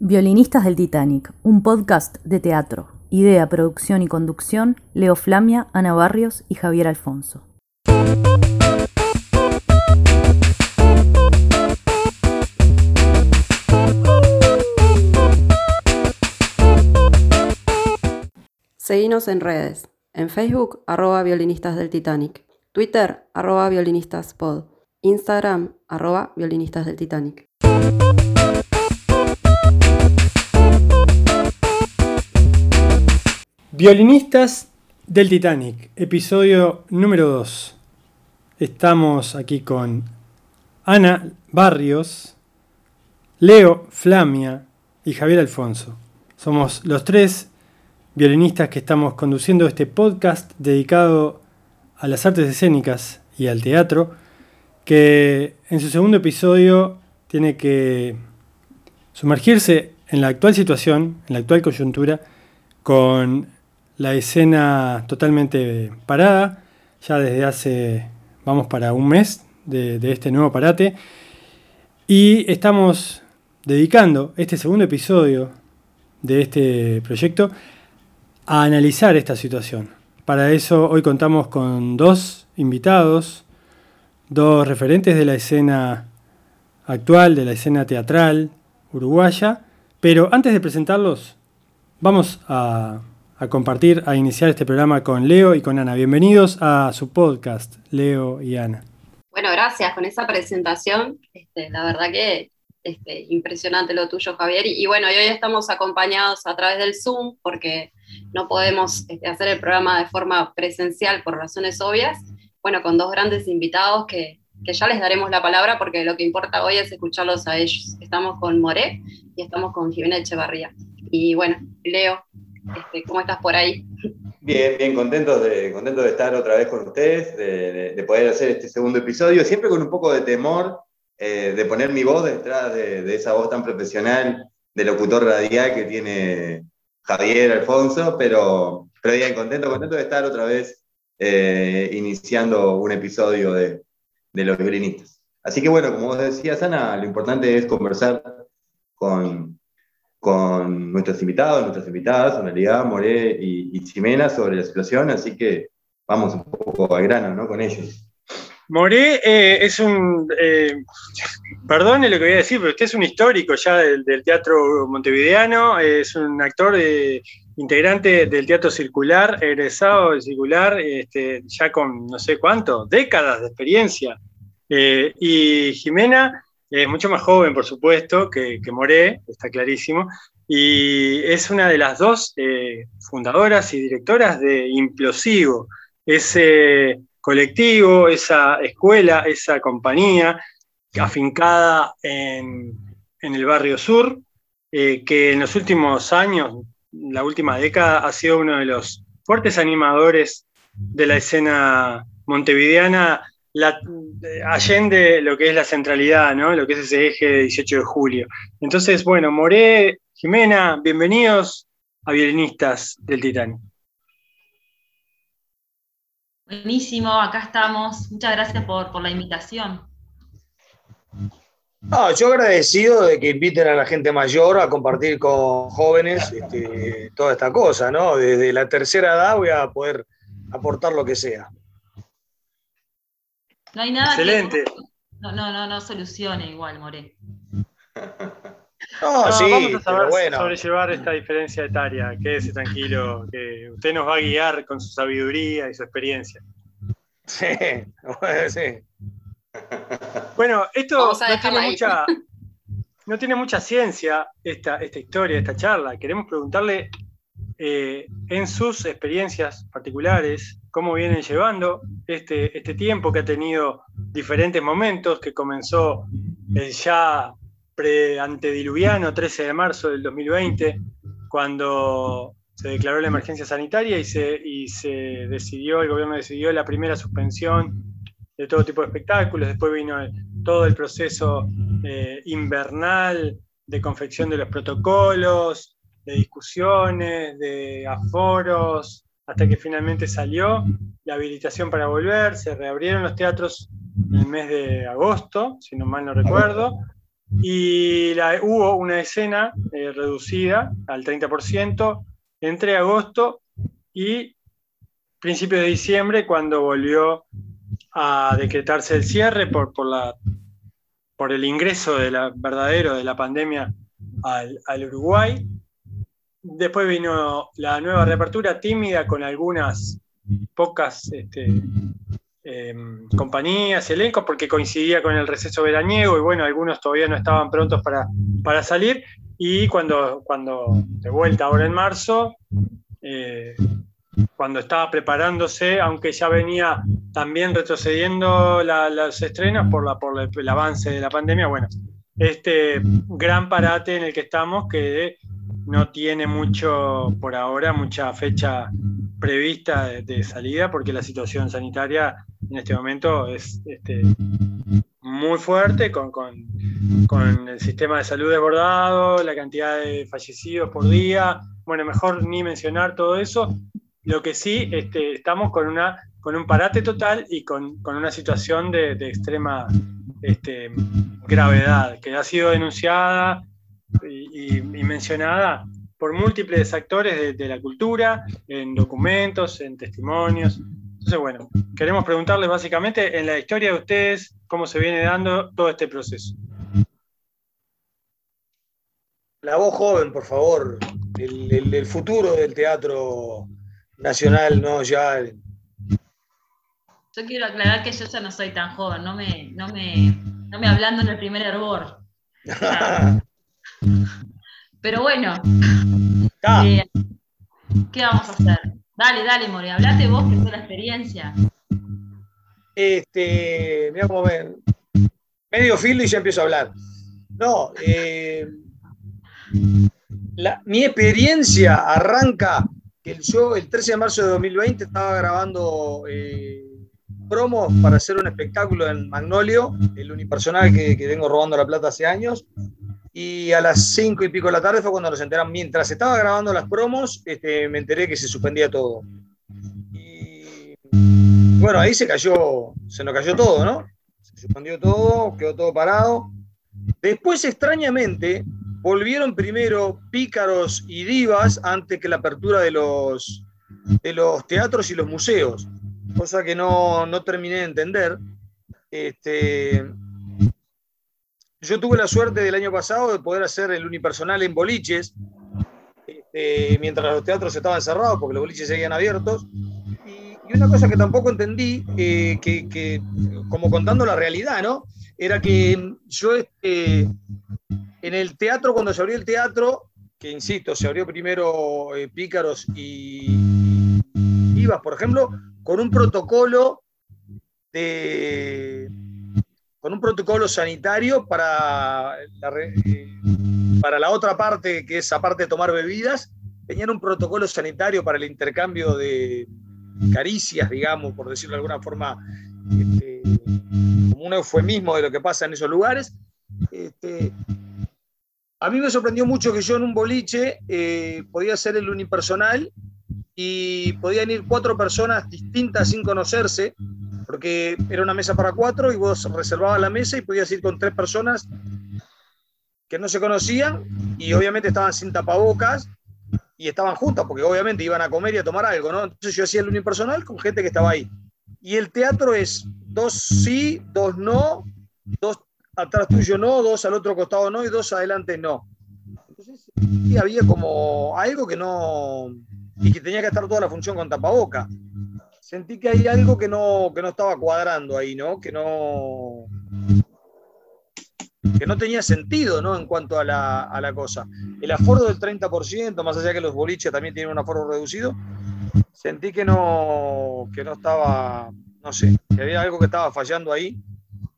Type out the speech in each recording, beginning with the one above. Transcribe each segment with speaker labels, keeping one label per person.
Speaker 1: Violinistas del Titanic, un podcast de teatro. Idea, producción y conducción, Leo Flamia, Ana Barrios y Javier Alfonso.
Speaker 2: Seguinos en redes. En Facebook, arroba violinistas del Titanic. Twitter, arroba violinistaspod. Instagram, arroba violinistas del Titanic.
Speaker 3: Violinistas del Titanic, episodio número 2. Estamos aquí con Ana Barrios, Leo Flamia y Javier Alfonso. Somos los tres violinistas que estamos conduciendo este podcast dedicado a las artes escénicas y al teatro, que en su segundo episodio tiene que sumergirse en la actual situación, en la actual coyuntura, con la escena totalmente parada, ya desde hace, vamos para un mes de, este nuevo parate, y estamos dedicando este segundo episodio de este proyecto a analizar esta situación. Para eso hoy contamos con dos invitados, dos referentes de la escena actual, de la escena teatral uruguaya, pero antes de presentarlos, vamos a a compartir, a iniciar este programa con Leo y con Ana. Bienvenidos a su podcast, Leo y Ana.
Speaker 2: Bueno, gracias con esa presentación. Este, la verdad que este, impresionante lo tuyo, Javier. Y, bueno, hoy estamos acompañados a través del Zoom porque no podemos este, hacer el programa de forma presencial por razones obvias. Bueno, con dos grandes invitados que, que ya les daremos la palabra porque lo que importa hoy es escucharlos a ellos. Estamos con Moré y estamos con Jimena Echevarría. Y bueno, Leo, este, ¿Cómo estás por ahí?
Speaker 4: Bien, bien, contentos de, contento de estar otra vez con ustedes, de, poder hacer este segundo episodio, siempre con un poco de temor eh, de poner mi voz detrás de, esa voz tan profesional de locutor radial que tiene Javier Alfonso, pero, pero bien, contento, contento de estar otra vez eh, iniciando un episodio de, de Los Violinistas. Así que bueno, como vos decías, Ana, lo importante es conversar con, con nuestros invitados, nuestras invitadas, Analidad, Moré y, y, Ximena sobre la situación, así que vamos un poco al grano ¿no? con ellos.
Speaker 3: Moré eh, es un, eh, perdone lo que voy a decir, pero usted es un histórico ya del, teatro montevideano, es un actor integrante del teatro circular, egresado del circular, este, ya con no sé cuánto, décadas de experiencia. Eh, y Jimena es mucho más joven, por supuesto, que, Moré, está clarísimo, y es una de las dos eh, fundadoras y directoras de Implosivo, ese colectivo, esa escuela, esa compañía afincada en, el barrio sur, eh, que en los últimos años, la última década, ha sido uno de los fuertes animadores de la escena montevideana la, allende lo que es la centralidad, ¿no? lo que es ese eje de 18 de julio. Entonces, bueno, Moré, Jimena, bienvenidos a Violinistas del Titanic.
Speaker 5: Buenísimo, acá estamos. Muchas gracias por, la invitación.
Speaker 6: yo agradecido de que inviten a la gente mayor a compartir con jóvenes este, toda esta cosa, ¿no? Desde la tercera edad voy a poder aportar lo que sea.
Speaker 5: No hay nada Excelente. que no, no, no, no solucione igual, More.
Speaker 3: No, sí, vamos a saber bueno. sobrellevar esta diferencia etaria. Quédese tranquilo, que usted nos va a guiar con su sabiduría y su experiencia.
Speaker 6: Sí, sí.
Speaker 3: Bueno, esto no tiene, mucha, no tiene mucha ciencia, esta, esta historia, esta charla. Queremos preguntarle eh, en sus experiencias particulares, cómo vienen llevando este, este tiempo que ha tenido diferentes momentos, que comenzó el ya pre-antediluviano 13 de marzo del 2020, cuando se declaró la emergencia sanitaria y se, y se decidió, el gobierno decidió la primera suspensión de todo tipo de espectáculos, después vino todo el proceso eh, invernal de confección de los protocolos, de discusiones, de aforos, hasta que finalmente salió la habilitación para volver, se reabrieron los teatros en el mes de agosto, si no mal no recuerdo, y hubo una escena eh, reducida al 30% entre agosto y principios de diciembre, cuando volvió a decretarse el cierre por, por, la, por el ingreso de la, verdadero de la pandemia al, al Uruguay. Después vino la nueva reapertura tímida con algunas pocas este, em, compañías, elencos, porque coincidía con el receso veraniego y bueno, algunos todavía no estaban prontos para, para salir. Y cuando, cuando de vuelta ahora en marzo, eh, cuando estaba preparándose, aunque ya venía también retrocediendo las estrenas por, la, por el avance de la pandemia, bueno, este gran parate en el que estamos que no tiene mucho, por ahora, mucha fecha prevista de, salida, porque la situación sanitaria en este momento es este, muy fuerte, con, el sistema de salud desbordado, la cantidad de fallecidos por día. Bueno, mejor ni mencionar todo eso. Lo que sí, este, estamos con, una, con un parate total y con, una situación de, de extrema este, gravedad, que ha sido denunciada y, mencionada por múltiples actores de, la cultura, en documentos, en testimonios. Entonces, bueno, queremos preguntarles básicamente en la historia de ustedes cómo se viene dando todo este proceso.
Speaker 6: La voz joven, por favor, el, futuro del teatro nacional, no ya.
Speaker 5: Yo quiero aclarar que yo ya no soy tan joven, no me, no me, no me hablando en el primer hervor. Pero bueno, eh, ¿qué vamos a hacer? Dale, dale, More, hablate vos que fue la experiencia.
Speaker 6: Este, mira cómo ven. Medio filo y ya empiezo a hablar. No, eh, mi experiencia arranca que yo el 13 de marzo de 2020 estaba grabando eh, promos para hacer un espectáculo en Magnolio, el unipersonal que, que vengo robando la plata hace años. Y a las cinco y pico de la tarde fue cuando nos enteraron. Mientras estaba grabando las promos, este, me enteré que se suspendía todo. Y bueno, ahí se cayó, se nos cayó todo, ¿no? Se suspendió todo, quedó todo parado. Después, extrañamente, volvieron primero pícaros y divas antes que la apertura de los, de los teatros y los museos, cosa que no, no terminé de entender. Este, yo tuve la suerte del año pasado de poder hacer el unipersonal en boliches, este, mientras los teatros estaban cerrados, porque los boliches seguían abiertos. Y, una cosa que tampoco entendí, eh, que, como contando la realidad, ¿no? Era que yo este, en el teatro, cuando se abrió el teatro, que insisto, se abrió primero eh, Pícaros y Ibas, por ejemplo, con un protocolo de con un protocolo sanitario para la, eh, para la otra parte, que es aparte tomar bebidas, tenían un protocolo sanitario para el intercambio de caricias, digamos, por decirlo de alguna forma, este, como un eufemismo de lo que pasa en esos lugares. Este, a mí me sorprendió mucho que yo en un boliche eh, podía ser el unipersonal y podían ir cuatro personas distintas sin conocerse porque era una mesa para cuatro y vos reservabas la mesa y podías ir con tres personas que no se conocían y obviamente estaban sin tapabocas y estaban juntas, porque obviamente iban a comer y a tomar algo, ¿no? Entonces yo hacía el unipersonal con gente que estaba ahí. Y el teatro es dos sí, dos no, dos atrás tuyo no, dos al otro costado no y dos adelante no. Entonces y había como algo que no... y que tenía que estar toda la función con tapaboca sentí que hay algo que no, que no estaba cuadrando ahí, ¿no? Que no, que no tenía sentido, ¿no? En cuanto a la, a la cosa. El aforo del 30%, más allá que los boliches también tienen un aforo reducido, sentí que no, que no estaba, no sé, que había algo que estaba fallando ahí.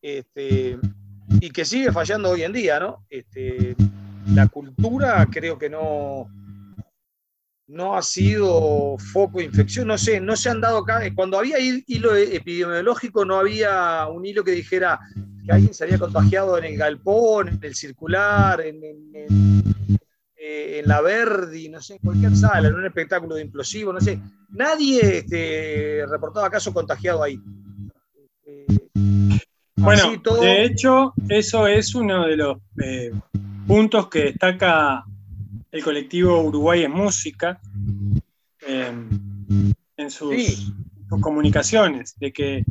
Speaker 6: Este, y que sigue fallando hoy en día, ¿no? Este, la cultura creo que no, no ha sido foco de infección, no sé, no se han dado acá, cuando había hilo epidemiológico no había un hilo que dijera que alguien se había contagiado en el galpón, en el circular, en, eh, la Verdi, no sé, en cualquier sala, en un espectáculo de implosivo, no sé, nadie este, reportaba caso contagiado ahí. Eh,
Speaker 3: Bueno, de hecho, eso es uno de los eh, puntos que destaca el colectivo Uruguay en Música em, en sus, comunicaciones, de que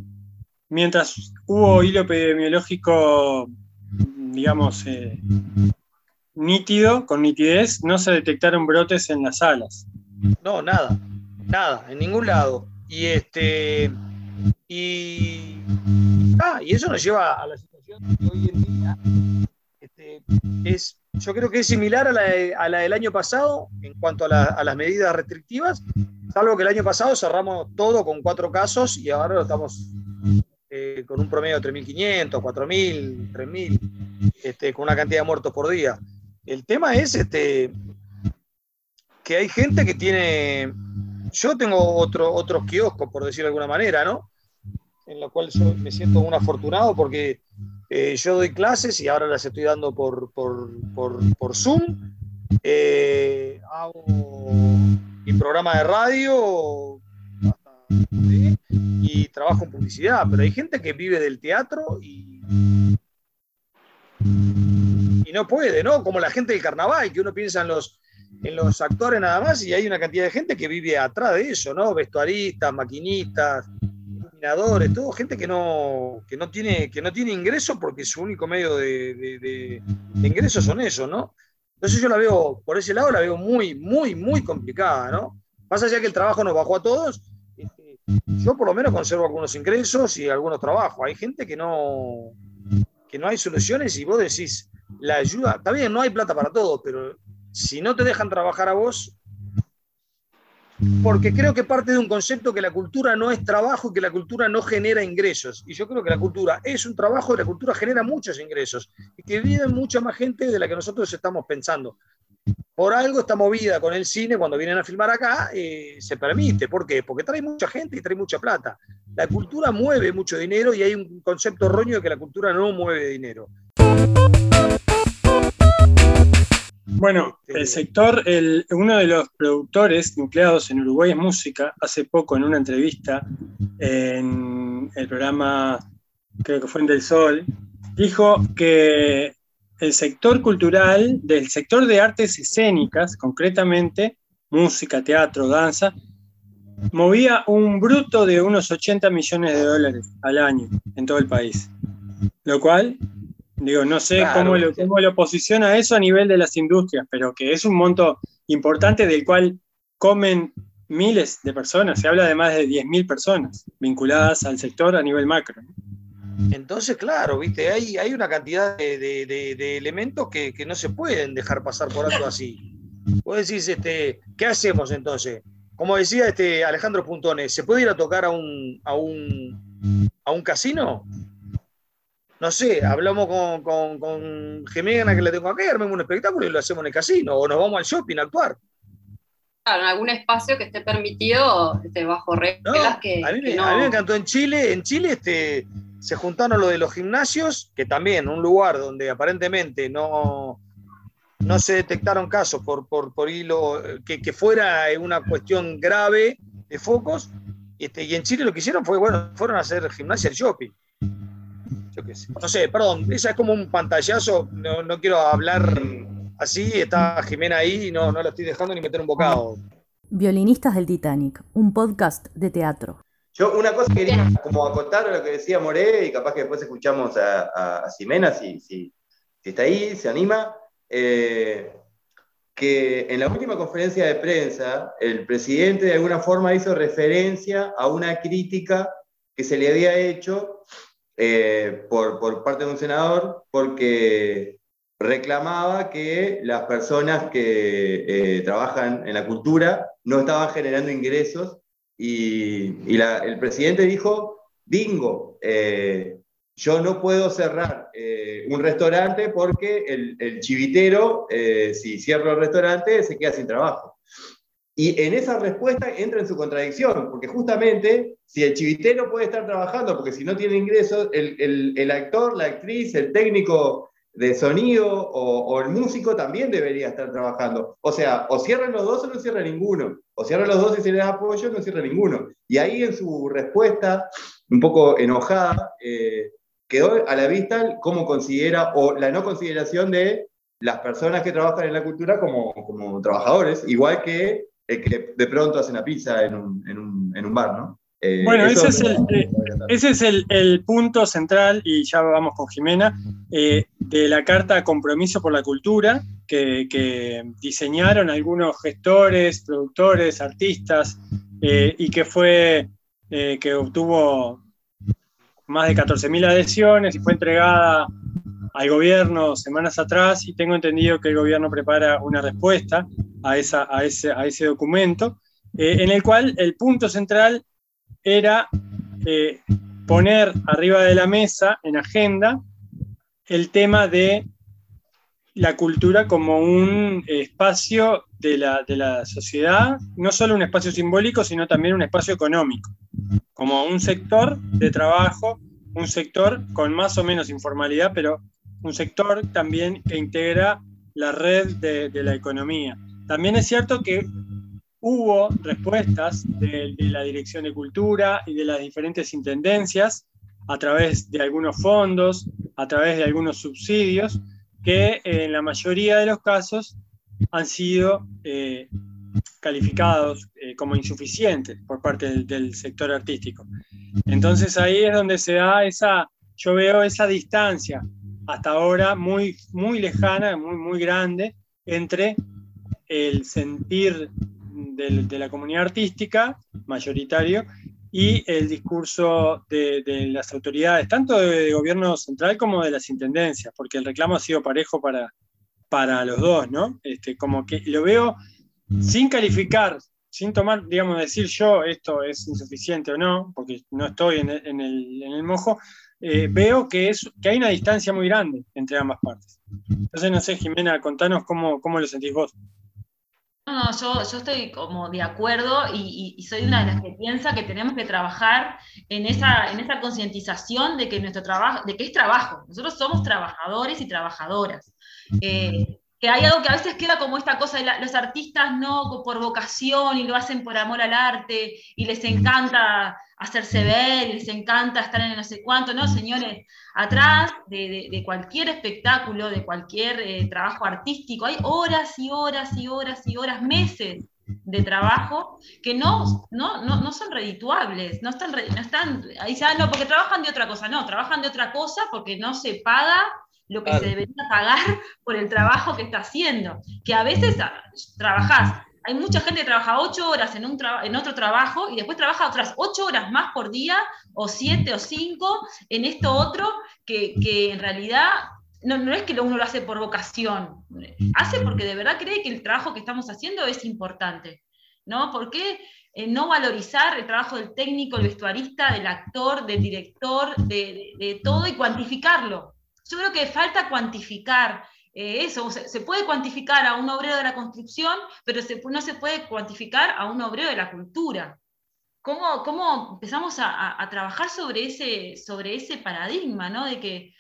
Speaker 3: mientras hubo hilo epidemiológico, digamos, eh, nítido, con nitidez, no se detectaron brotes en las salas.
Speaker 6: No, nada, nada, en ningún lado. Y este y, ah, y eso nos lleva a la situación que hoy en día este, es, yo creo que es similar a la, del año pasado en cuanto a, las medidas restrictivas, salvo que el año pasado cerramos todo con cuatro casos y ahora lo estamos eh, con un promedio de 3.500, 4.000, 3.000, este, con una cantidad de muertos por día. El tema es este, que hay gente que tiene. Yo tengo otro, otros kioscos, por decirlo de alguna manera, ¿no? En la cual yo me siento un afortunado porque eh, yo doy clases y ahora las estoy dando por, por, Zoom. Eh, hago mi programa de radio y trabajo en publicidad, pero hay gente que vive del teatro y, y no puede, ¿no? Como la gente del carnaval, que uno piensa en los, en los actores nada más y hay una cantidad de gente que vive atrás de eso, ¿no? Vestuaristas, maquinistas, iluminadores, todo gente que no, que no tiene, que no tiene ingresos porque su único medio de, de, ingresos son esos, ¿no? Entonces yo la veo, por ese lado la veo muy, muy, muy complicada, ¿no? Más allá que el trabajo nos bajó a todos, este, yo por lo menos conservo algunos ingresos y algunos trabajos. Hay gente que no, que no hay soluciones y vos decís, la ayuda, está bien, no hay plata para todo, pero si no te dejan trabajar a vos, porque creo que parte de un concepto que la cultura no es trabajo y que la cultura no genera ingresos. Y yo creo que la cultura es un trabajo y la cultura genera muchos ingresos y que vive mucha más gente de la que nosotros estamos pensando. Por algo esta movida con el cine, cuando vienen a filmar acá, eh, se permite. ¿Por qué? Porque trae mucha gente y trae mucha plata. La cultura mueve mucho dinero y hay un concepto erróneo de que la cultura no mueve dinero.
Speaker 3: Bueno, el sector, uno de los productores nucleados en Uruguay es música. Hace poco, en una entrevista en el programa, creo que fue en Del Sol, dijo que el sector cultural, del sector de artes escénicas, concretamente música, teatro, danza, movía un bruto de unos 80 millones de dólares al año en todo el país. Lo cual Digo, no sé cómo, lo, cómo lo posiciona eso a nivel de las industrias, pero que es un monto importante del cual comen miles de personas. Se habla de más de 10.000 personas vinculadas al sector a nivel macro.
Speaker 6: Entonces, claro, viste, hay, hay una cantidad de, elementos que, no se pueden dejar pasar por algo así. Vos decís, este, ¿qué hacemos entonces? Como decía este Alejandro Puntones, ¿se puede ir a tocar a un, a un, a un casino? No sé, hablamos con, con, con Gemena que le tengo acá, armemos un espectáculo y lo hacemos en el casino, o nos vamos al shopping a actuar.
Speaker 2: Claro, en algún espacio que esté permitido este, bajo reglas que,
Speaker 6: a mí, me, a mí me encantó en Chile, en Chile este, se juntaron lo de los gimnasios, que también un lugar donde aparentemente no, no se detectaron casos por, por, por hilo, que, que, fuera una cuestión grave de focos, este, y en Chile lo que hicieron fue, bueno, fueron a hacer gimnasia al shopping. No sé, perdón, esa es como un pantallazo, no, quiero hablar así, está Jimena ahí y no, no la estoy dejando ni meter un bocado.
Speaker 1: Violinistas del Titanic, un podcast de teatro.
Speaker 4: Yo una cosa quería como acotar a lo que decía Moré y capaz que después escuchamos a, a, Ximena si, si, está ahí, se anima. Eh, que en la última conferencia de prensa el presidente de alguna forma hizo referencia a una crítica que se le había hecho eh, por, parte de un senador porque reclamaba que las personas que eh, trabajan en la cultura no estaban generando ingresos y, el presidente dijo, bingo, eh, yo no puedo cerrar un restaurante porque el, el chivitero, si cierro el restaurante, se queda sin trabajo. Y en esa respuesta entra en su contradicción, porque justamente si el chivitero puede estar trabajando, porque si no tiene ingresos, el, el, actor, la actriz, el técnico de sonido o, el músico también debería estar trabajando. O sea, o cierran los dos o no cierra ninguno. O cierran los dos y se les da apoyo, no cierra ninguno. Y ahí en su respuesta, un poco enojada, eh, quedó a la vista cómo considera o la no consideración de las personas que trabajan en la cultura como, como trabajadores, igual que el que de pronto hace una pizza en un, en un, en un bar, ¿no?
Speaker 3: Eh, bueno, ese es, el, eh, ese es el, el, punto central, y ya vamos con Jimena, eh, de la Carta Compromiso por la Cultura, que, que diseñaron algunos gestores, productores, artistas, y que fue, que obtuvo más de 14.000 adhesiones y fue entregada al gobierno semanas atrás y tengo entendido que el gobierno prepara una respuesta a, a, ese, a ese documento, en el cual el punto central era eh, poner arriba de la mesa, en agenda, el tema de la cultura como un espacio de la, de la, sociedad, no solo un espacio simbólico, sino también un espacio económico, como un sector de trabajo, un sector con más o menos informalidad, pero un sector también que integra la red de la economía. También es cierto que hubo respuestas de, la Dirección de Cultura y de las diferentes intendencias a través de algunos fondos, a través de algunos subsidios, que en la mayoría de los casos han sido eh, calificados eh, como insuficientes por parte del, sector artístico. Entonces ahí es donde se da esa, yo veo esa distancia hasta ahora muy, muy lejana, muy, muy grande entre el sentir de, la comunidad artística, mayoritario, y el discurso de, las autoridades, tanto de, gobierno central como de las intendencias, porque el reclamo ha sido parejo para, para los dos, ¿no? Este, como que lo veo sin calificar, sin tomar, digamos, decir yo esto es insuficiente o no, porque no estoy en el, en el, en el mojo, eh, veo que, es, que hay una distancia muy grande entre ambas partes. Entonces, no sé, Jimena, contanos cómo, cómo lo sentís vos.
Speaker 5: No, yo, yo estoy como de acuerdo y, soy una de las que piensa que tenemos que trabajar en esa, en esa concientización de que nuestro trabajo, de que es trabajo. Nosotros somos trabajadores y trabajadoras. Eh, que hay algo que a veces queda como esta cosa de los artistas no por vocación y lo hacen por amor al arte y les encanta hacerse ver y les encanta estar en no sé cuánto, no, señores, atrás de, cualquier espectáculo, de cualquier eh, trabajo artístico, hay horas y horas y horas y horas, meses de trabajo que no, no, no, son redituables, no están, no están, ahí ah, no, porque trabajan de otra cosa, no, trabajan de otra cosa porque no se paga lo que se debería pagar por el trabajo que está haciendo. Que a veces ah, trabajás, hay mucha gente que trabaja ocho horas en, un en otro trabajo y después trabaja otras ocho horas más por día, o siete o cinco, en esto otro, que, que en realidad no, no, es que uno lo hace por vocación, hace porque de verdad cree que el trabajo que estamos haciendo es importante. ¿no? ¿Por qué eh, no valorizar el trabajo del técnico, el vestuarista, del actor, del director, de, de todo y cuantificarlo? Yo creo que falta cuantificar eh, eso. Se, puede cuantificar a un obrero de la construcción, pero no se puede cuantificar a un obrero de la cultura. ¿Cómo, cómo empezamos a, trabajar sobre ese, sobre ese paradigma, ¿no? De que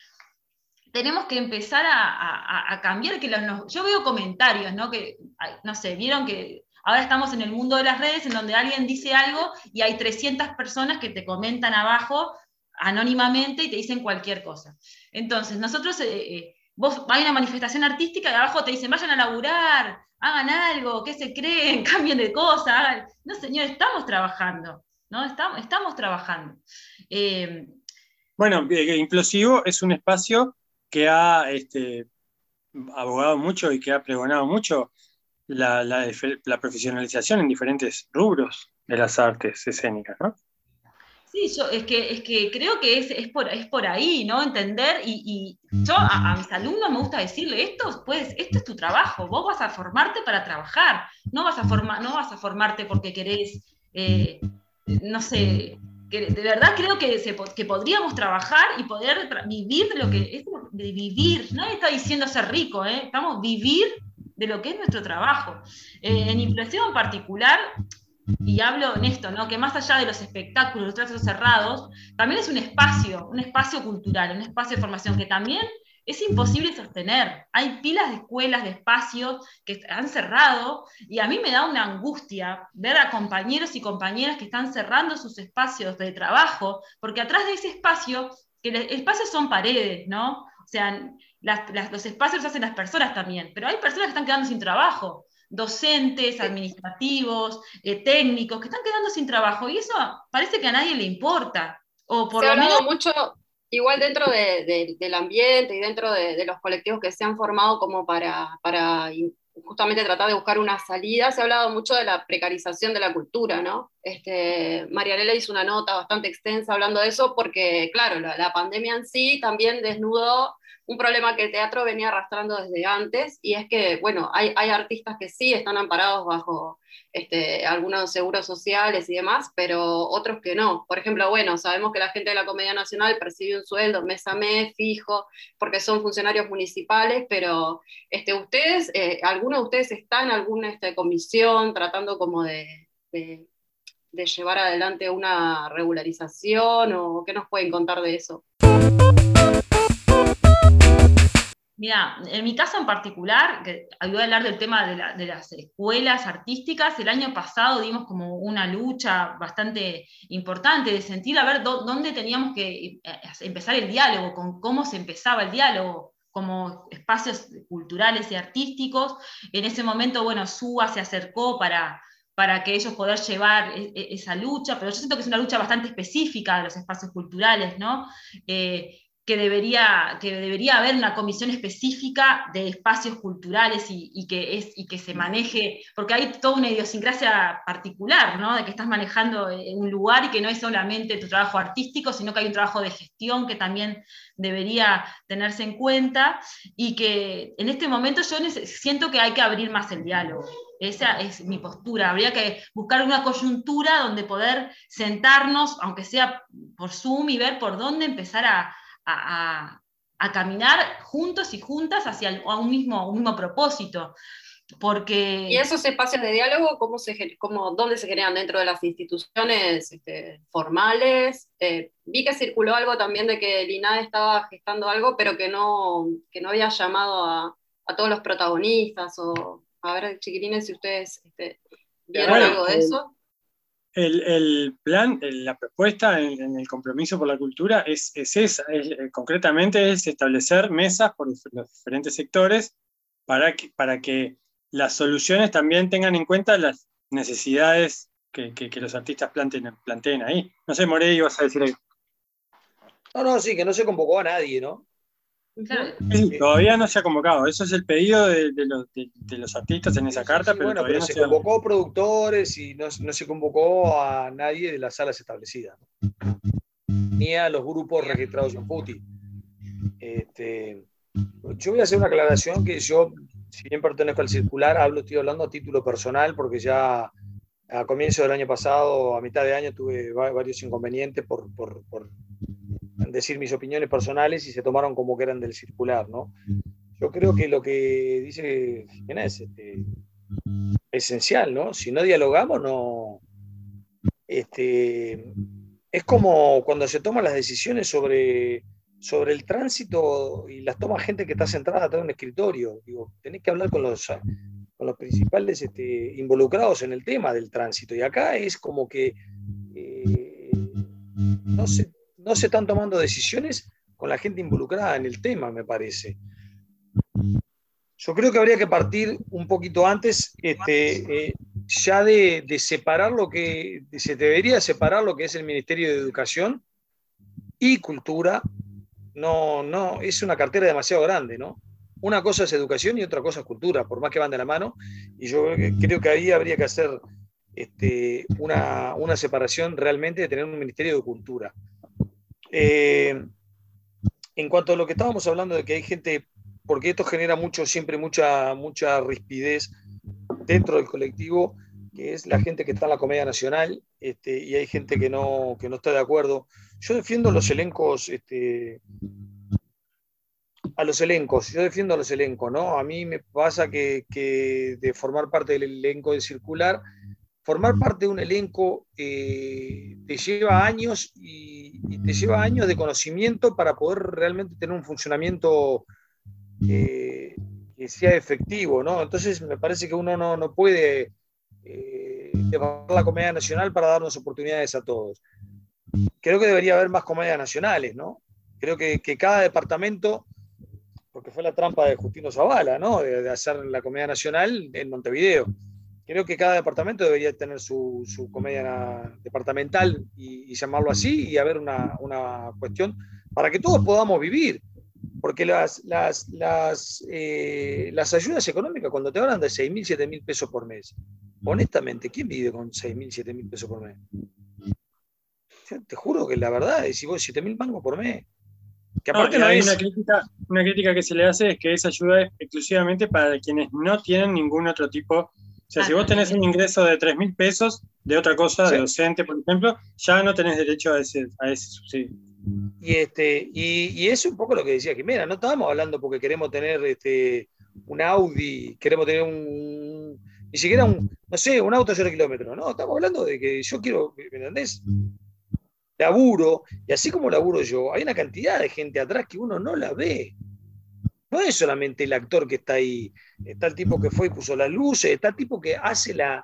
Speaker 5: tenemos que empezar a, cambiar, que yo veo comentarios, ¿no? Que, no sé, vieron que ahora estamos en el mundo de las redes en donde alguien dice algo y hay 300 personas que te comentan abajo anónimamente y te dicen cualquier cosa. Entonces, nosotros, eh, eh, vos a una manifestación artística y abajo te dicen, vayan a laburar, hagan algo, ¿qué se creen? Cambien de cosa. No, señor, estamos trabajando, ¿no? Estamos, estamos trabajando.
Speaker 3: Eh, bueno, Implosivo es un espacio que ha este, abogado mucho y que ha pregonado mucho la, la profesionalización en diferentes rubros de las artes escénicas, ¿no?
Speaker 5: Sí, yo es que, es que creo que es, es, por, es por ahí, ¿no? Entender, y, yo a, mis alumnos me gusta decirle, esto, pues, esto es tu trabajo, vos vas a formarte para trabajar, no vas a, formar, no vas a formarte porque querés, eh, no sé, que de verdad creo que, que podríamos trabajar y poder vivir de lo que es de vivir, nadie está diciendo ser rico, ¿eh? estamos vivir de lo que es nuestro trabajo. Eh, en impresión en particular, y hablo en esto, ¿no? que más allá de los espectáculos, los tratos cerrados, también es un espacio, un espacio cultural, un espacio de formación que también es imposible sostener. Hay pilas de escuelas, de espacios que han cerrado y a mí me da una angustia ver a compañeros y compañeras que están cerrando sus espacios de trabajo, porque atrás de ese espacio que los espacios son paredes, ¿no? O sea, los espacios los hacen las personas también, pero hay personas que están quedando sin trabajo, docentes, administrativos, eh, técnicos, que están quedando sin trabajo, y eso parece que a nadie le importa. O por
Speaker 2: Se ha hablado mucho, igual dentro del ambiente y dentro de, los colectivos que se han formado como para, para justamente tratar de buscar una salida, se ha hablado mucho de la precarización de la cultura, ¿no? Este, Marianela hizo una nota bastante extensa hablando de eso porque, claro, la, pandemia en sí también desnudó un problema que el teatro venía arrastrando desde antes, y es que, bueno, hay, artistas que sí están amparados bajo este, algunos seguros sociales y demás, pero otros que no. Por ejemplo, bueno, sabemos que la gente de la Comedia Nacional percibe un sueldo mes a mes fijo, porque son funcionarios municipales, pero este, ustedes, eh, ¿alguno de ustedes está en alguna este, comisión tratando como de de llevar adelante una regularización o qué nos pueden contar de eso?
Speaker 5: Mira, en mi caso en particular, que ayudó a hablar del tema de, las escuelas artísticas, el año pasado dimos como una lucha bastante importante de sentir a ver dónde teníamos que eh, empezar el diálogo, con cómo se empezaba el diálogo como espacios culturales y artísticos. En ese momento, bueno, SUA se acercó para, para que ellos puedan llevar e, e, esa lucha, pero yo siento que es una lucha bastante específica de los espacios culturales, ¿no? Eh, que debería, que debería haber una comisión específica de espacios culturales y, que es, y que se maneje, porque hay toda una idiosincrasia particular, ¿no? De que estás manejando un lugar y que no es solamente tu trabajo artístico, sino que hay un trabajo de gestión que también debería tenerse en cuenta y que en este momento yo siento que hay que abrir más el diálogo. Esa es mi postura. Habría que buscar una coyuntura donde poder sentarnos, aunque sea por Zoom, y ver por dónde empezar a, a, caminar juntos y juntas hacia un, mismo, un mismo propósito. Porque...
Speaker 2: ¿Y esos espacios de diálogo, cómo se, cómo, dónde se generan dentro de las instituciones este, formales? Eh, vi que circuló algo también de que el INAE estaba gestando algo, pero que no, que no había llamado a, a todos los protagonistas. O, a ver, chiquilines, si ustedes este, vieron algo de eso.
Speaker 3: El, plan, la propuesta en, el compromiso por la cultura es, esa, eh, concretamente es establecer mesas por los diferentes sectores para que, para que las soluciones también tengan en cuenta las necesidades que, los artistas planteen, planteen, ahí. No sé, Morey, vas a decir algo.
Speaker 6: No, no, sí, que no se convocó a nadie, ¿no?
Speaker 3: Todavía no se ha convocado. Eso es el pedido de, los, artistas en esa carta. pero
Speaker 6: bueno, pero se, convocó productores y no, se convocó a nadie de las salas establecidas. Ni a los grupos registrados en PUTI. Este, yo voy a hacer una aclaración que yo, si bien pertenezco al circular, hablo, estoy hablando a título personal porque ya a comienzo del año pasado, a mitad de año, tuve varios inconvenientes por, por decir mis opiniones personales y se tomaron como que eran del circular, ¿no? Yo creo que lo que dice es este, esencial, ¿no? Si no dialogamos, no. Este, es como cuando se toman las decisiones sobre, sobre el tránsito y las toma gente que está centrada atrás de un escritorio. Digo, tenés que hablar con los, con los principales este, involucrados en el tema del tránsito. Y acá es como que eh, no sé no se están tomando decisiones con la gente involucrada en el tema, me parece. Yo creo que habría que partir un poquito antes este, eh, ya de, separar lo que, se debería separar lo que es el Ministerio de Educación y Cultura. No, no, es una cartera demasiado grande, ¿no? Una cosa es educación y otra cosa es cultura, por más que van de la mano. Y yo creo que ahí habría que hacer este, una, una separación realmente de tener un Ministerio de Cultura. Eh, en cuanto a lo que estábamos hablando de que hay gente, porque esto genera mucho, siempre mucha, mucha rispidez dentro del colectivo, que es la gente que está en la Comedia Nacional, este, y hay gente que no, que no está de acuerdo. Yo defiendo los elencos, este, a los elencos, yo defiendo a los elencos, ¿no? A mí me pasa que, que de formar parte del elenco de circular, formar parte de un elenco eh, te lleva años y, te lleva años de conocimiento para poder realmente tener un funcionamiento eh, que sea efectivo, ¿no? Entonces me parece que uno no, puede eh, la comedia nacional para darnos oportunidades a todos. Creo que debería haber más comedias nacionales, ¿no? Creo que, cada departamento, porque fue la trampa de Justino Zavala, ¿no? De, hacer la comedia nacional en Montevideo. Creo que cada departamento debería tener su, comedia departamental y, llamarlo así y haber una, una cuestión para que todos podamos vivir. Porque las, las, las, eh, las ayudas económicas, cuando te hablan de 6 mil, 7 mil pesos por mes, honestamente, ¿quién vive con 6 mil, 7 mil pesos por mes? te juro que la verdad es, si vos 7 mil mangos por mes.
Speaker 3: Que aparte no, hay una, crítica, una crítica que se le hace es que esa ayuda es exclusivamente para quienes no tienen ningún otro tipo. O sea, si vos tenés un ingreso de 3 mil pesos de otra cosa, de docente, por ejemplo, ya no tenés derecho a ese, a ese subsidio.
Speaker 6: Y, este, y, es un poco lo que decía Jimena, no estábamos hablando porque queremos tener este, un Audi, queremos tener un, ni siquiera un, no sé, un auto a cero kilómetros, no, estamos hablando de que yo quiero, ¿me entendés? Laburo, y así como laburo yo, hay una cantidad de gente atrás que uno no la ve. No es solamente el actor que está ahí, está el tipo que fue y puso las luces, está el tipo que hace la,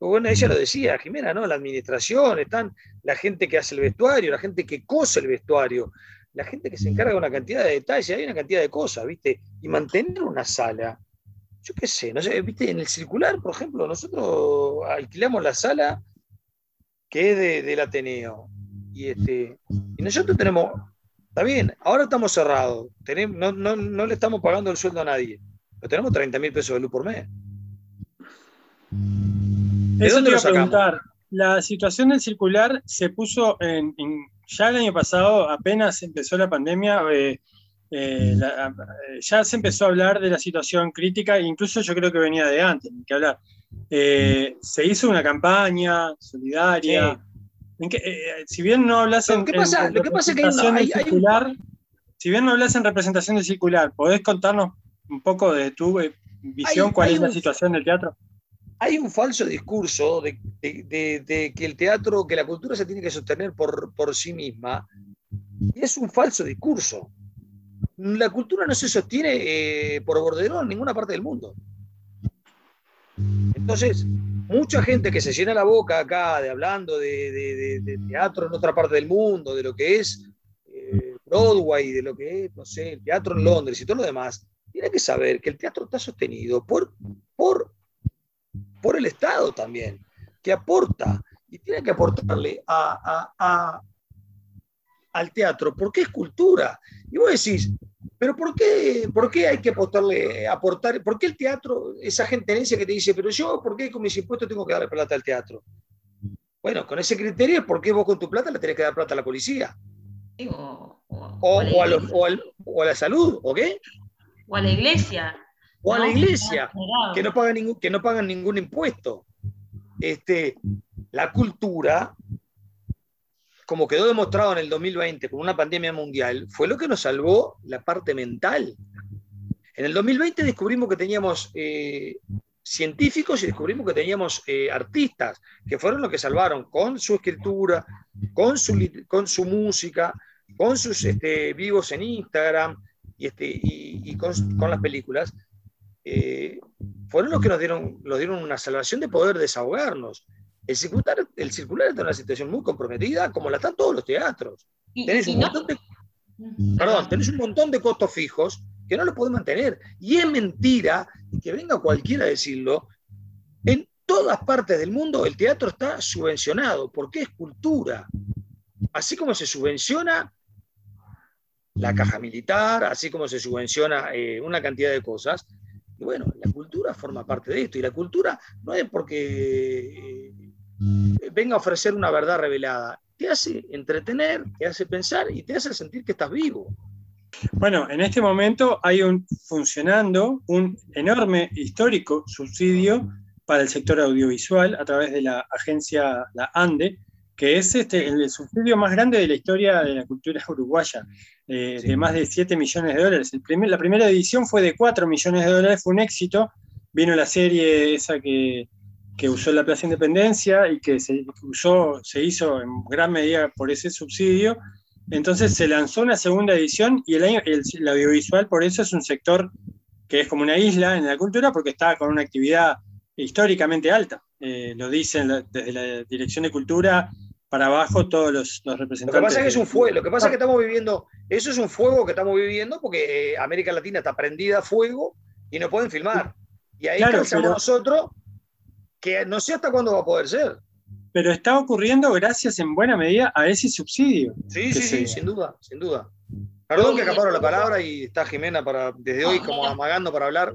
Speaker 6: bueno, ella lo decía, Jimena, ¿no? La administración, están la gente que hace el vestuario, la gente que cose el vestuario, la gente que se encarga de una cantidad de detalles, hay una cantidad de cosas, ¿viste? Y mantener una sala, yo qué sé, no sé, ¿viste? En el circular, por ejemplo, nosotros alquilamos la sala que es del Ateneo. Y, este, y nosotros tenemos, está bien, ahora estamos cerrados, tenemos, no, no le estamos pagando el sueldo a nadie, pero tenemos 30 mil pesos de luz por mes.
Speaker 3: ¿De Eso te iba a preguntar. La situación del circular se puso en, ya el año pasado, apenas empezó la pandemia, eh, eh, eh, ya se empezó a hablar de la situación crítica, incluso yo creo que venía de antes, que hablar. se hizo una campaña solidaria. Si bien no hablas en, representación circular, si bien no hablas en representación del circular, ¿podés contarnos un poco de tu visión, cuál es la situación del teatro?
Speaker 6: hay un falso discurso de, que el teatro, que la cultura se tiene que sostener por, sí misma, y es un falso discurso. La cultura no se sostiene eh, por bordero en ninguna parte del mundo. Entonces, mucha gente que se llena la boca acá de hablando de, teatro en otra parte del mundo, de lo que es eh, Broadway, de lo que es, no sé, el teatro en Londres y todo lo demás, tiene que saber que el teatro está sostenido por, por por el Estado también, que aporta y tiene que aportarle a, al teatro, porque es cultura. Y vos decís, pero ¿por qué, por qué hay que aportarle, aportar? ¿Por qué el teatro, esa gente herencia que te dice, pero yo, ¿por qué con mis impuestos tengo que darle plata al teatro? Bueno, con ese criterio, ¿por qué vos con tu plata le tenés que dar plata a la policía? O, o, a, la salud, ¿o qué?
Speaker 5: O a la iglesia
Speaker 6: o a la iglesia, que no pagan ningún, que no pagan ningún impuesto. Este, la cultura, como quedó demostrado en el 2020 con una pandemia mundial, fue lo que nos salvó la parte mental. En el 2020 descubrimos que teníamos eh, científicos y descubrimos que teníamos eh, artistas, que fueron los que salvaron con su escritura, con su, con su música, con sus este, vivos en Instagram y, este, y, con, con, las películas, eh, fueron los que nos dieron, nos dieron una salvación de poder desahogarnos. El circular, el circular está en una situación muy comprometida, como la están todos los teatros. tenés, un montón de, perdón, tenés un montón de costos fijos que no lo podés mantener. Y es mentira, y que venga cualquiera a decirlo, en todas partes del mundo el teatro está subvencionado, porque es cultura. Así como se subvenciona la caja militar, así como se subvenciona eh, una cantidad de cosas, y bueno, la cultura forma parte de esto. Y la cultura no es porque eh, venga a ofrecer una verdad revelada. Te hace entretener, te hace pensar y te hace sentir que estás vivo.
Speaker 3: Bueno, en este momento hay un, funcionando un enorme histórico subsidio para el sector audiovisual a través de la agencia, la ANDE, que es este, el subsidio más grande de la historia de la cultura uruguaya, eh, de más de 7 millones de dólares. la primera edición fue de 4 millones de dólares, fue un éxito. Vino la serie esa que, usó la Plaza Independencia y que se, usó, se hizo en gran medida por ese subsidio. Entonces se lanzó una segunda edición y el, año, el, audiovisual por eso es un sector que es como una isla en la cultura porque está con una actividad históricamente alta. Eh, lo dicen desde la Dirección de Cultura, para abajo todos los, representantes.
Speaker 6: Lo que pasa es que es un fuego, lo que pasa es que estamos viviendo, eso es un fuego que estamos viviendo porque eh, América Latina está prendida a fuego y no pueden filmar. Y ahí claro, nosotros que no sé hasta cuándo va a poder ser.
Speaker 3: Pero está ocurriendo gracias en buena medida a ese subsidio.
Speaker 6: Sí, sí, sí, sin duda, sin duda. Perdón que acaparo la palabra y está Jimena para, desde hoy como amagando para hablar.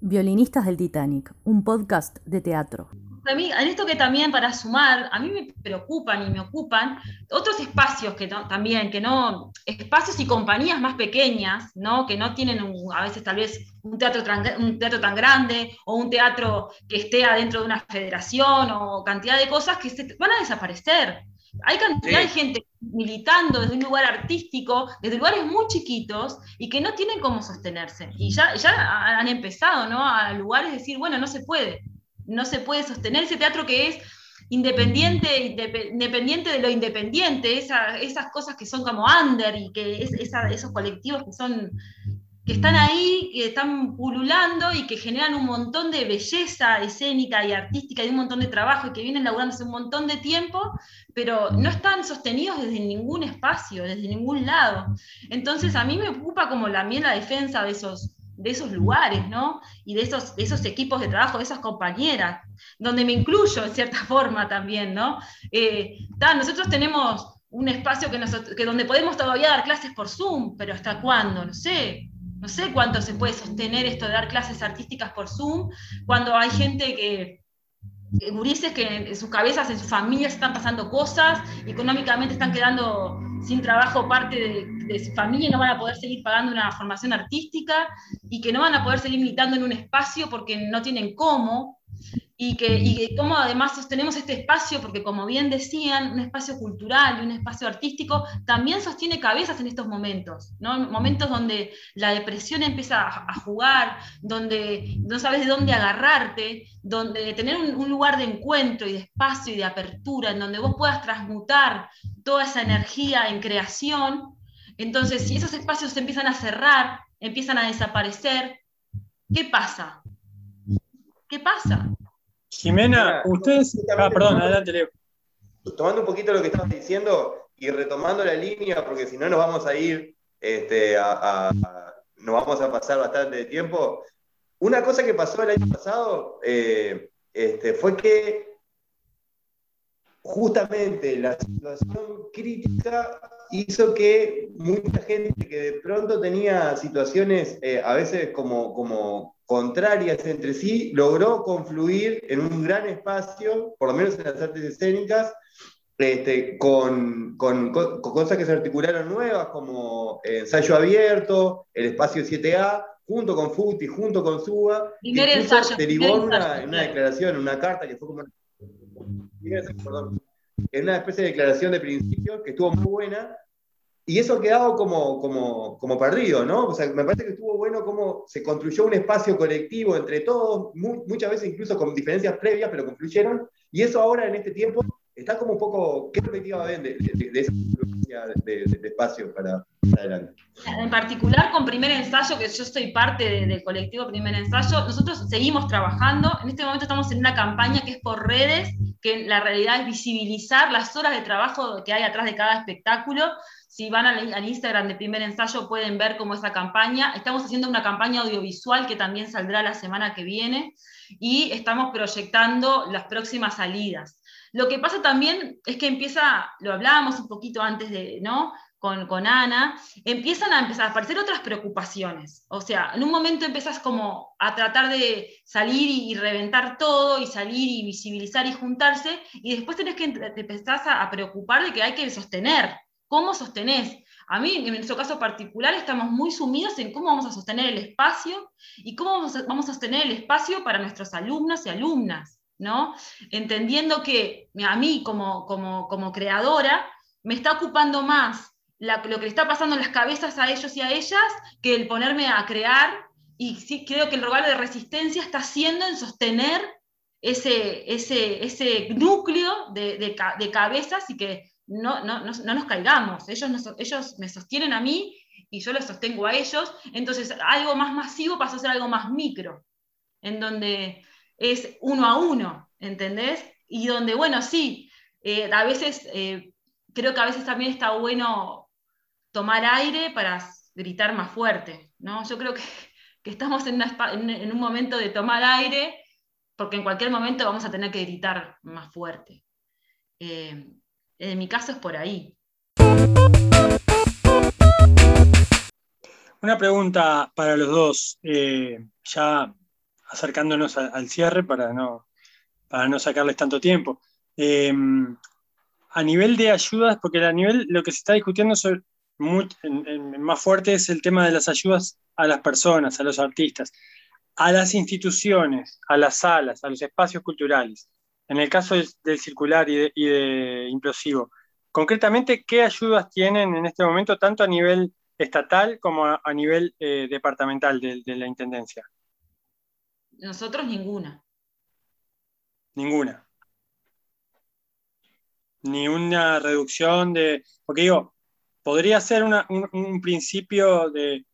Speaker 1: Violinistas del Titanic, un podcast de teatro
Speaker 5: a mí, en esto que también para sumar, a mí me preocupan y me ocupan otros espacios que también, que no, espacios y compañías más pequeñas, ¿no? que no tienen a veces tal vez un teatro, un teatro tan grande o un teatro que esté adentro de una federación o cantidad de cosas que se, van a desaparecer. Hay cantidad de gente militando desde un lugar artístico, desde lugares muy chiquitos y que no tienen cómo sostenerse. Y ya, ya han empezado ¿no? a lugares de decir, bueno, no se puede no se puede sostener ese teatro que es independiente, independiente de lo independiente, esas cosas que son como under y que es, esos colectivos que son que están ahí, que están pululando y que generan un montón de belleza escénica y artística y un montón de trabajo y que vienen laburándose un montón de tiempo, pero no están sostenidos desde ningún espacio, desde ningún lado. Entonces a mí me ocupa como la, la defensa de esos, de esos lugares, ¿no? Y de esos, esos equipos de trabajo, de esas compañeras, donde me incluyo en cierta forma también, ¿no? Eh, nosotros tenemos un espacio que, que donde podemos todavía dar clases por Zoom, pero ¿hasta cuándo? No sé. No sé cuánto se puede sostener esto de dar clases artísticas por Zoom, cuando hay gente que, gurises que en sus cabezas, en sus familias están pasando cosas, económicamente están quedando sin trabajo parte de, su familia no van a poder seguir pagando una formación artística y que no van a poder seguir militando en un espacio porque no tienen cómo y que, y cómo además sostenemos este espacio, porque como bien decían, un espacio cultural y un espacio artístico también sostiene cabezas en estos momentos, ¿no? momentos donde la depresión empieza a, jugar, donde no sabes de dónde agarrarte, donde tener un, un, lugar de encuentro y de espacio y de apertura, en donde vos puedas transmutar toda esa energía en creación. Entonces, si esos espacios se empiezan a cerrar, empiezan a desaparecer, ¿qué pasa? ¿Qué pasa?
Speaker 3: Jimena, ustedes. Ah, perdón, adelante, Leo.
Speaker 4: Tomando un poquito lo que estabas diciendo y retomando la línea, porque si no nos vamos a ir, este, a, nos vamos a pasar bastante tiempo. Una cosa que pasó el año pasado eh, este, fue que justamente la situación crítica hizo que mucha gente que de pronto tenía situaciones eh, a veces como, como contrarias entre sí, logró confluir en un gran espacio, por lo menos en las artes escénicas, este, con, con, cosas que se articularon nuevas, como ensayo abierto, el espacio 7A, junto con Futi, junto con Suba,
Speaker 5: y ensayo,
Speaker 4: derivó en una, una, declaración, una carta que fue como... En una especie de declaración de principios que estuvo muy buena, y eso ha quedado como, como, como perdido, ¿no? O sea, me parece que estuvo bueno cómo se construyó un espacio colectivo entre todos, muchas veces incluso con diferencias previas, pero confluyeron, y eso ahora en este tiempo está como un poco, ¿qué perspectiva ven de, de, esa de, de, espacio para, adelante?
Speaker 5: En particular con Primer Ensayo, que yo soy parte del colectivo Primer Ensayo, nosotros seguimos trabajando, en este momento estamos en una campaña que es por redes, que la realidad es visibilizar las horas de trabajo que hay atrás de cada espectáculo, si van al, Instagram de Primer Ensayo pueden ver cómo esa campaña. Estamos haciendo una campaña audiovisual que también saldrá la semana que viene y estamos proyectando las próximas salidas. Lo que pasa también es que empieza, lo hablábamos un poquito antes de, ¿no? Con, con, Ana, empiezan a empezar a aparecer otras preocupaciones. O sea, en un momento empiezas como a tratar de salir y, reventar todo y salir y visibilizar y juntarse, y después tenés que empezar a, a preocupar de que hay que sostener, ¿Cómo sostenés? A mí, en nuestro caso particular, estamos muy sumidos en cómo vamos a sostener el espacio y cómo vamos a, sostener el espacio para nuestros alumnos y alumnas, ¿no? Entendiendo que a mí, como, como, como creadora, me está ocupando más lo que le está pasando en las cabezas a ellos y a ellas que el ponerme a crear. Y sí, creo que el rogar de resistencia está haciendo en sostener ese, ese, ese núcleo de, de cabezas y que no, no, no, nos caigamos. Ellos, ellos me sostienen a mí y yo los sostengo a ellos. Entonces, algo más masivo pasa a ser algo más micro, en donde es uno a uno, ¿entendés? Y donde, bueno, sí, Eh, a veces, eh, creo que a veces también está bueno tomar aire para gritar más fuerte, ¿no? Yo creo que, estamos en, un momento de tomar aire, porque en cualquier momento vamos a tener que gritar más fuerte. En mi caso es por ahí.
Speaker 3: Una pregunta para los dos, ya acercándonos al cierre para no, para no sacarles tanto tiempo. Em, a nivel de ayudas, porque a nivel lo que se está discutiendo más fuerte es el tema de las ayudas a las personas, a los artistas, a las instituciones, a las salas, a los espacios culturales. En el caso del, circular y de, implosivo, concretamente, ¿qué ayudas tienen en este momento, tanto a nivel estatal como a, nivel eh, departamental de la Intendencia?
Speaker 5: Nosotros ninguna.
Speaker 3: Ninguna. Ni una reducción de. Porque digo, podría ser un, principio de,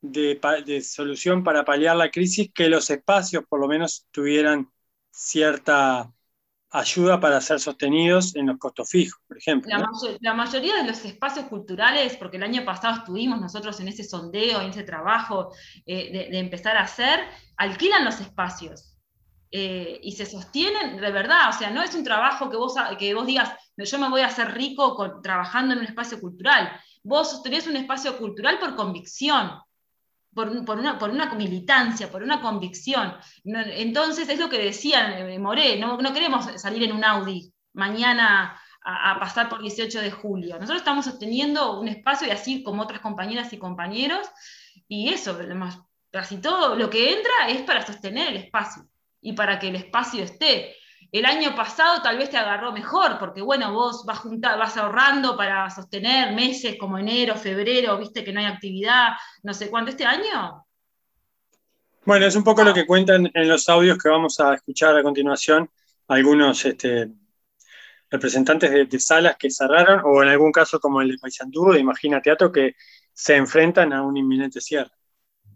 Speaker 3: de, solución para paliar la crisis que los espacios por lo menos tuvieran cierta ayuda para ser sostenidos en los costos fijos, por ejemplo.
Speaker 5: La, mayoría de los espacios culturales, porque el año pasado estuvimos nosotros en ese sondeo, en ese trabajo eh, de, empezar a hacer, alquilan los espacios. Eh, y se sostienen de verdad, o sea, no es un trabajo que vos, que vos digas, yo me voy a hacer rico trabajando en un espacio cultural. Vos sostenés un espacio cultural por convicción, por, una, por, una, militancia, por una convicción. entonces, es lo que decían eh, Moré, no, no, queremos salir en un Audi mañana a, pasar por 18 de julio. Nosotros estamos sosteniendo un espacio y así como otras compañeras y compañeros, y eso, casi todo lo que entra es para sostener el espacio y para que el espacio esté. El año pasado tal vez te agarró mejor, porque bueno, vos vas, juntar, vas ahorrando para sostener meses como enero, febrero, viste que no hay actividad, no sé cuánto este año.
Speaker 3: Bueno, es un poco lo que cuentan en los audios que vamos a escuchar a continuación algunos este, representantes de, salas que cerraron, o en algún caso como el de Paysandú, de Imagina Teatro, que se enfrentan a un inminente cierre.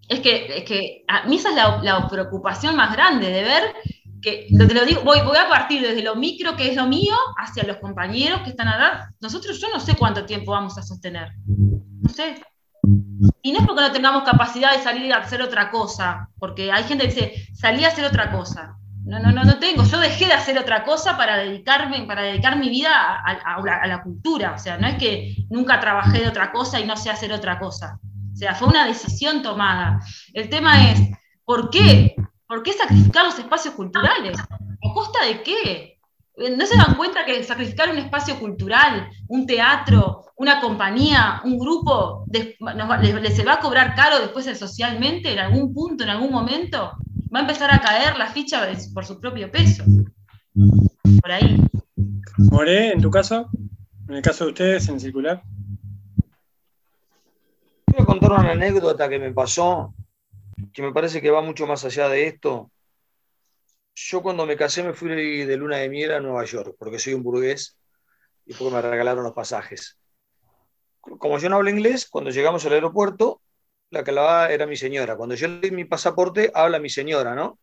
Speaker 5: Es que, es que a mí esa es la, la preocupación más grande, de ver que te lo digo, voy, a partir desde lo micro, que es lo mío, hacia los compañeros que están acá. Nosotros, yo no sé cuánto tiempo vamos a sostener. No sé. Y no es porque no tengamos capacidad de salir a hacer otra cosa, porque hay gente que dice, salí a hacer otra cosa. No, no, no, no tengo. Yo dejé de hacer otra cosa para dedicarme, para dedicar mi vida a, a, la cultura. O sea, no es que nunca trabajé de otra cosa y no sé hacer otra cosa. O sea, fue una decisión tomada. El tema es, ¿por qué ¿Por qué sacrificar los espacios culturales? ¿A costa de qué? ¿No se dan cuenta que sacrificar un espacio cultural, un teatro, una compañía, un grupo, les, se va a cobrar caro después socialmente en algún punto, en algún momento? Va a empezar a caer la ficha por su propio peso. Por ahí.
Speaker 3: Moré, en tu caso, en el caso de ustedes, en circular.
Speaker 6: Voy a contar una anécdota que me pasó que me parece que va mucho más allá de esto. Yo cuando me casé me fui de luna de miel a Nueva York, porque soy un burgués y porque me regalaron los pasajes. Como yo no hablo inglés, cuando llegamos al aeropuerto, la que era mi señora. Cuando yo le di mi pasaporte, habla mi señora, ¿no?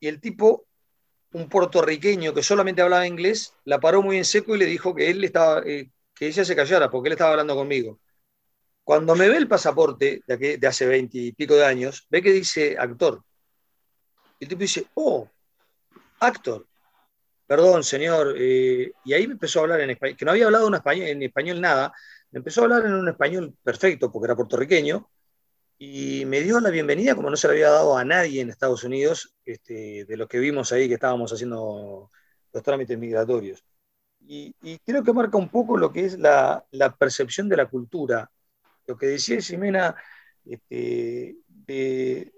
Speaker 6: Y el tipo, un puertorriqueño que solamente hablaba inglés, la paró muy en seco y le dijo que él estaba, eh, que ella se callara porque él estaba hablando conmigo. Cuando me ve el pasaporte de, de hace veinte y pico de años, ve que dice actor. Y el tipo dice, oh, actor. Perdón, señor. Eh", y ahí me empezó a hablar en español, que no había hablado en español, en español nada. Me empezó a hablar en un español perfecto, porque era puertorriqueño, y me dio la bienvenida como no se la había dado a nadie en Estados Unidos, este, de los que vimos ahí que estábamos haciendo los trámites migratorios. Y, creo que marca un poco lo que es la, la percepción de la cultura lo que decía Ximena, este, de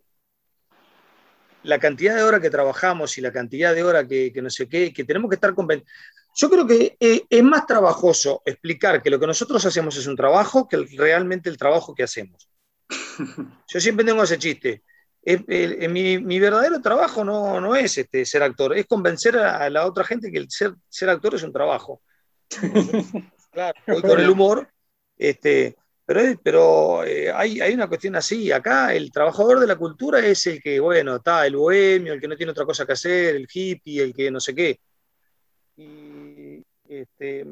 Speaker 6: la cantidad de horas que trabajamos y la cantidad de horas que, no sé qué, que tenemos que estar convencidos. Yo creo que eh, es más trabajoso explicar que lo que nosotros hacemos es un trabajo que realmente el trabajo que hacemos. Yo siempre tengo ese chiste. mi, verdadero trabajo no, no es este, ser actor, es convencer a, la otra gente que el ser, ser actor es un trabajo. claro, hoy con el humor, este, pero, pero eh, hay, hay, una cuestión así, acá el trabajador de la cultura es el que, bueno, está el bohemio, el que no tiene otra cosa que hacer, el hippie, el que no sé qué. Y Este,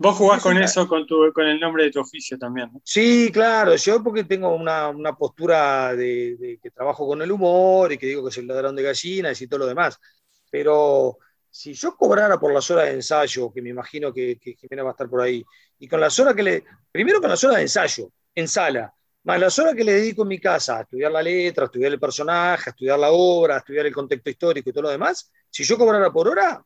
Speaker 3: Vos jugás con eso, con, tu, con el nombre de tu oficio también.
Speaker 6: Sí, claro, yo porque tengo una, postura de, que trabajo con el humor y que digo que soy ladrón de gallinas y todo lo demás. Pero si yo cobrara por las horas de ensayo, que me imagino que, que Jimena va a estar por ahí, y con las horas que le. Primero con las horas de ensayo, en sala, más las horas que le dedico en mi casa a estudiar la letra, a estudiar el personaje, a estudiar la obra, a estudiar el contexto histórico y todo lo demás, si yo cobrara por hora,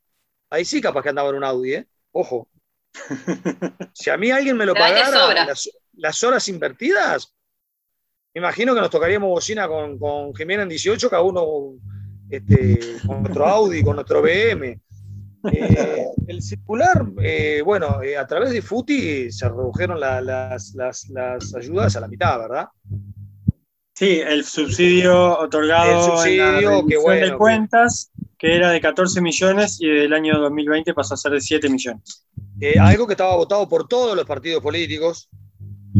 Speaker 6: ahí sí capaz que andaba en un Audi, ¿eh? Ojo. Si a mí alguien me lo pagara, las, horas invertidas, me imagino que nos tocaríamos bocina con, con Jimena en 18, cada uno este, con nuestro Audi, con nuestro BM. Eh, el circular, eh, bueno, eh, a través de FUTI se redujeron las, ayudas a la mitad, ¿verdad?
Speaker 3: Sí, el subsidio otorgado en la que, de cuentas, que... era de 14 millones y del año 2020 pasó a ser de 7 millones.
Speaker 6: algo que estaba votado por todos los partidos políticos.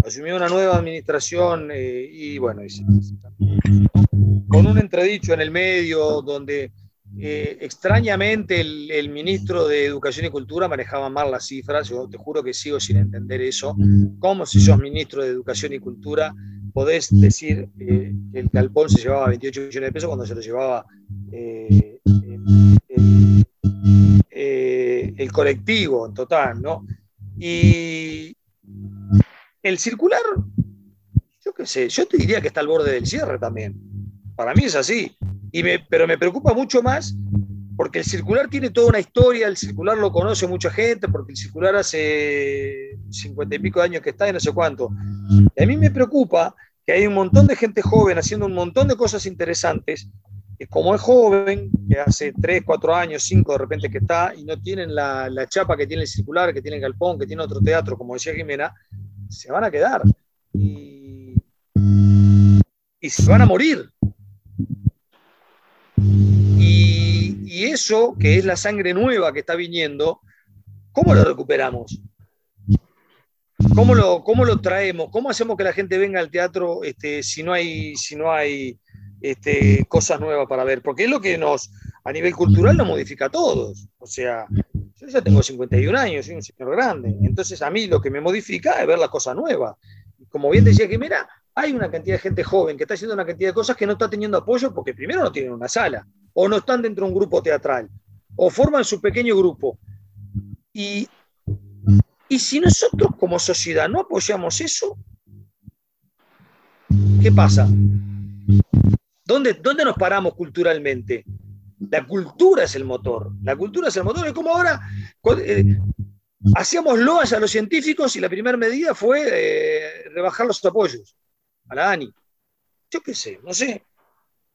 Speaker 6: Asumió una nueva administración y bueno, con un entredicho en el medio donde eh, extrañamente, el, ministro de Educación y Cultura manejaba mal las cifras. Yo te juro que sigo sin entender eso. ¿Cómo, si sos ministro de Educación y Cultura, podés decir eh, que el calpón se llevaba 28 millones de pesos cuando se lo llevaba eh, el, colectivo en total? ¿no? Y el circular, yo qué sé, yo te diría que está al borde del cierre también. Para mí es así pero me preocupa mucho más porque el circular tiene toda una historia, el circular lo conoce mucha gente, porque el circular hace cincuenta y pico de años que está y no sé cuánto. Y a mí me preocupa que hay un montón de gente joven haciendo un montón de cosas interesantes, que como es joven, que hace tres, cuatro años, cinco de repente que está, y no tienen la, la chapa que tiene el circular, que tiene el galpón, que tiene otro teatro, como decía Jimena, se van a quedar. Y, y se van a morir. Y, eso, que es la sangre nueva que está viniendo, ¿cómo lo recuperamos? ¿Cómo lo, cómo lo traemos? ¿Cómo hacemos que la gente venga al teatro este, si no hay, si no hay este, cosas nuevas para ver? Porque es lo que nos, a nivel cultural, nos modifica a todos. O sea, yo ya tengo 51 años, soy un señor grande. Entonces, a mí lo que me modifica es ver la cosa nueva. Como bien decía que, mira, hay una cantidad de gente joven que está haciendo una cantidad de cosas que no está teniendo apoyo porque primero no tienen una sala, o no están dentro de un grupo teatral, o forman su pequeño grupo. Y, y si nosotros como sociedad no apoyamos eso, ¿qué pasa? ¿Dónde, ¿Dónde nos paramos culturalmente? La cultura es el motor. La cultura es el motor. Es como ahora, eh, hacíamos loas a los científicos y la primera medida fue eh, rebajar los apoyos a la ANI. Yo qué sé, no sé.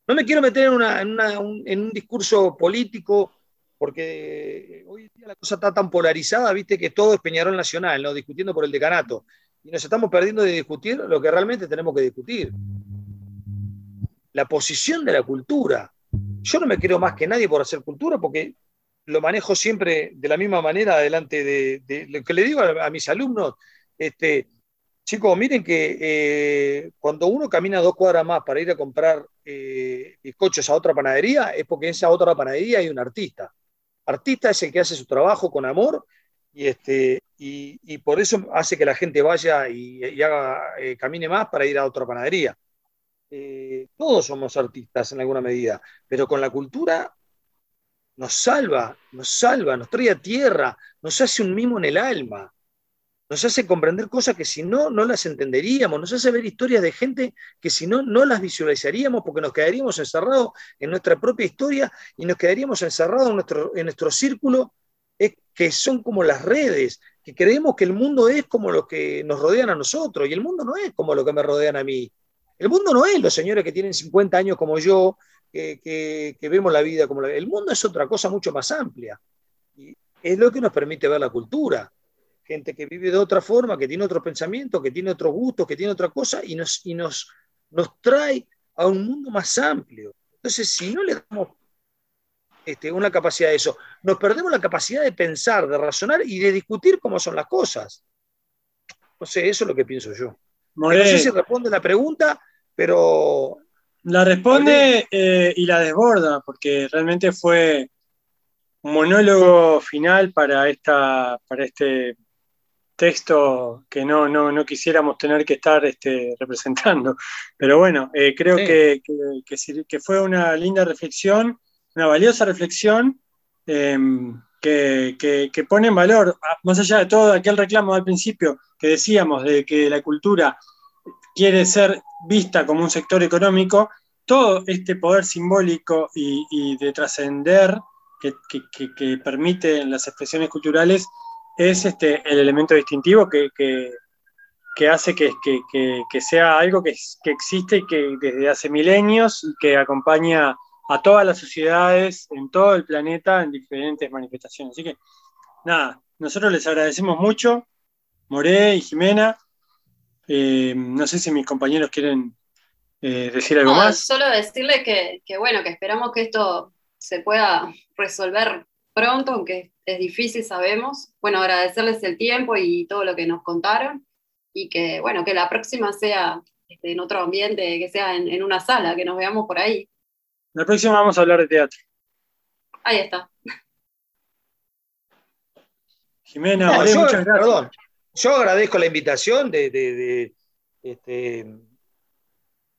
Speaker 6: No me quiero meter en, un, discurso político, porque hoy en día la cosa está tan polarizada, viste, que todo es Peñarol Nacional, ¿no? Discutiendo por el decanato. Y nos estamos perdiendo de discutir lo que realmente tenemos que discutir. La posición de la cultura. Yo no me creo más que nadie por hacer cultura, porque lo manejo siempre de la misma manera delante de, lo que le digo a, a mis alumnos. Este, Chicos, miren que eh, cuando uno camina dos cuadras más para ir a comprar eh, bizcochos a otra panadería, es porque en esa otra panadería hay un artista. Artista es el que hace su trabajo con amor y, este, y, por eso hace que la gente vaya y, haga, eh, camine más para ir a otra panadería. todos somos artistas en alguna medida, pero con la cultura nos salva, nos salva, nos trae a tierra, nos hace un mimo en el alma nos hace comprender cosas que si no, no las entenderíamos, nos hace ver historias de gente que si no, no las visualizaríamos porque nos quedaríamos encerrados en nuestra propia historia y nos quedaríamos encerrados en nuestro, en nuestro círculo, que son como las redes, que creemos que el mundo es como lo que nos rodean a nosotros y el mundo no es como lo que me rodean a mí. El mundo no es los señores que tienen 50 años como yo, que, vemos la vida como la... El mundo es otra cosa mucho más amplia. Y es lo que nos permite ver la cultura gente que vive de otra forma, que tiene otro pensamiento, que tiene otros gustos, que tiene otra cosa, y nos, y nos, nos trae a un mundo más amplio. Entonces, si no le damos este, una capacidad de eso, nos perdemos la capacidad de pensar, de razonar y de discutir cómo son las cosas. No sé, eso es lo que pienso yo. No sé si responde la pregunta, pero...
Speaker 3: La responde eh, y la desborda, porque realmente fue monólogo final para, esta, para este texto que no, no, no quisiéramos tener que estar este, representando. Pero bueno, eh, creo que, que, fue una linda reflexión, una valiosa reflexión em, que, pone en valor, más allá de todo aquel reclamo al principio que decíamos de que la cultura quiere ser vista como un sector económico, todo este poder simbólico y, de trascender que, que, permite las expresiones culturales es este, el elemento distintivo que, hace que, sea algo que, existe y que desde hace milenios y que acompaña a todas las sociedades en todo el planeta en diferentes manifestaciones. Así que, nada, nosotros les agradecemos mucho, Moré y Jimena. Eh, no sé si mis compañeros quieren eh, decir algo más.
Speaker 2: Solo decirle que, que, bueno, que esperamos que esto se pueda resolver pronto, aunque es difícil, sabemos. Bueno, agradecerles el tiempo y todo lo que nos contaron y que, bueno, que la próxima sea este, en otro ambiente, que sea en, una sala, que nos veamos por ahí.
Speaker 3: La próxima vamos a hablar de teatro.
Speaker 2: Ahí está.
Speaker 3: Jimena, muchas gracias. Perdón,
Speaker 6: yo agradezco la invitación de, de, este,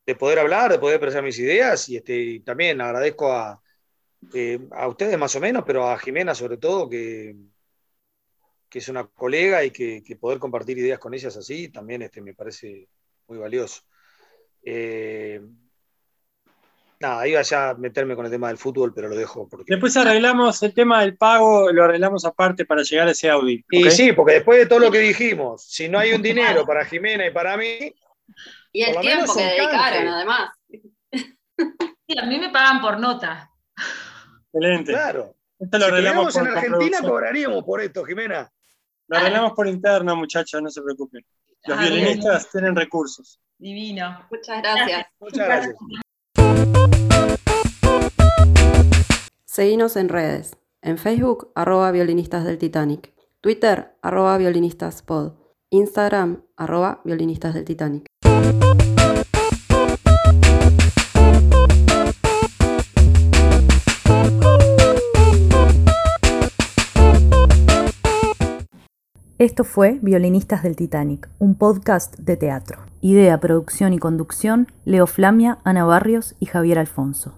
Speaker 6: de, poder hablar, de poder expresar mis ideas y este, también agradezco a, eh, a ustedes más o menos, pero a Jimena sobre todo, que, que es una colega y que, poder compartir ideas con ellas así también este, me parece muy valioso. Eh, nada, iba ya a meterme con el tema del fútbol, pero lo dejo. Porque...
Speaker 3: Después arreglamos el tema del pago, lo arreglamos aparte para llegar a ese Audi.
Speaker 6: Y sí, porque después de todo lo que dijimos, si no hay un dinero para Jimena y para mí.
Speaker 2: Y el tiempo que dedicaron, además.
Speaker 5: Sí, a mí me pagan por nota.
Speaker 3: Excelente.
Speaker 6: Claro. Esto lo si arreglamos en Argentina cobraríamos por esto, Jimena.
Speaker 3: Lo arreglamos por interno, muchachos, no se preocupen. Los ah, violinistas tienen recursos.
Speaker 5: Divino.
Speaker 2: Muchas gracias.
Speaker 6: Muchas gracias.
Speaker 1: Seguinos en redes. En Facebook, arroba violinistas del Titanic. Twitter, arroba violinistas Instagram, arroba violinistas del Titanic. Esto fue Violinistas del Titanic, un podcast de teatro. Idea, producción y conducción, Leo Flamia, Ana Barrios y Javier Alfonso.